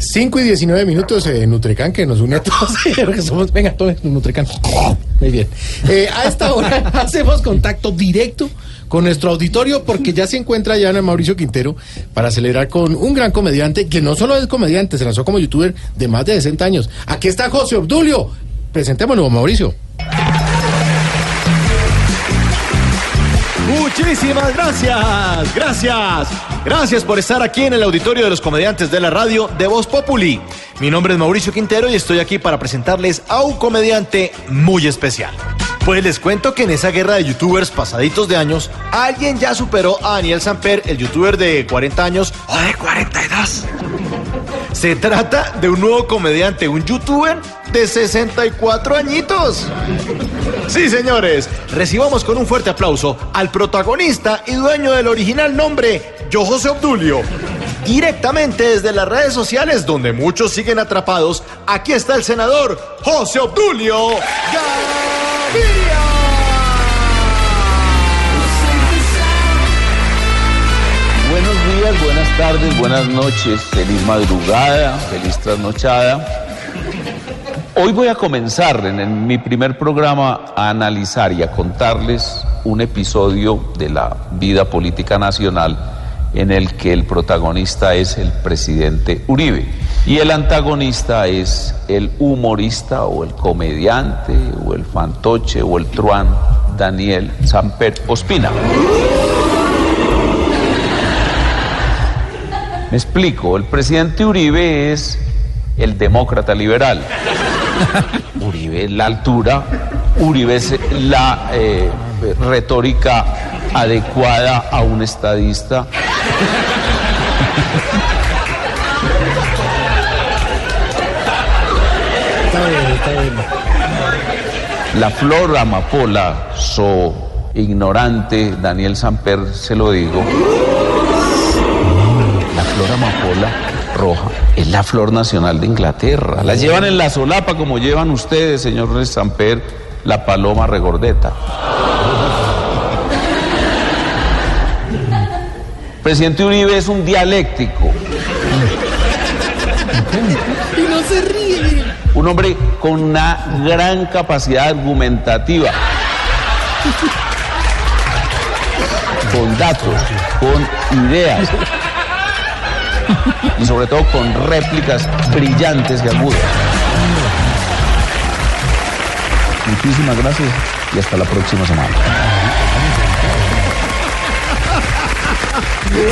5 y 19 minutos eh, Nutrecan que nos une a todos. que somos, venga, todos Nutrecan. Muy bien. Eh, a esta hora hacemos contacto directo con nuestro auditorio porque ya se encuentra ya en Mauricio Quintero para celebrar con un gran comediante que no solo es comediante, se lanzó como youtuber de más de 60 años. Aquí está José Obdulio. Presentémonos, Mauricio. Muchísimas gracias, gracias, gracias por estar aquí en el auditorio de los comediantes de la radio de Voz Populi. Mi nombre es Mauricio Quintero y estoy aquí para presentarles a un comediante muy especial. Pues les cuento que en esa guerra de youtubers pasaditos de años, alguien ya superó a Daniel Samper, el youtuber de 40 años o de 42. Se trata de un nuevo comediante, un youtuber de 64 añitos. Sí, señores, recibamos con un fuerte aplauso al protagonista y dueño del original nombre, Yo José Obdulio. Directamente desde las redes sociales donde muchos siguen atrapados, aquí está el senador José Obdulio Gaviria. Buenos días, buenas tardes, buenas noches, feliz madrugada, feliz trasnochada. Hoy voy a comenzar en, mi primer programa a analizar y a contarles un episodio de la vida política nacional en el que el protagonista es el presidente Uribe y el antagonista es el humorista o el comediante o el fantoche o el truán Daniel Samper Ospina. Me explico, el presidente Uribe es el demócrata liberal. Uribe la altura, Uribe es la eh, retórica adecuada a un estadista. Está bien, está bien. La flor amapola, so ignorante, Daniel Samper se lo digo. La flor amapola roja es la flor nacional de Inglaterra. La llevan en la solapa como llevan ustedes, señor Samper, la paloma regordeta. Presidente Uribe es un dialéctico. Y no se ríe. Un hombre con una gran capacidad argumentativa. Con datos, con ideas. Y sobre todo con réplicas brillantes y agudas. Muchísimas gracias y hasta la próxima semana.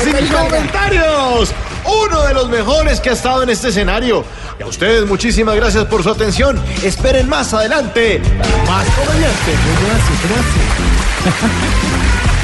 Sin comentarios, uno de los mejores que ha estado en este escenario. Y a ustedes muchísimas gracias por su atención. Esperen más adelante más comediantes. Gracias, gracias.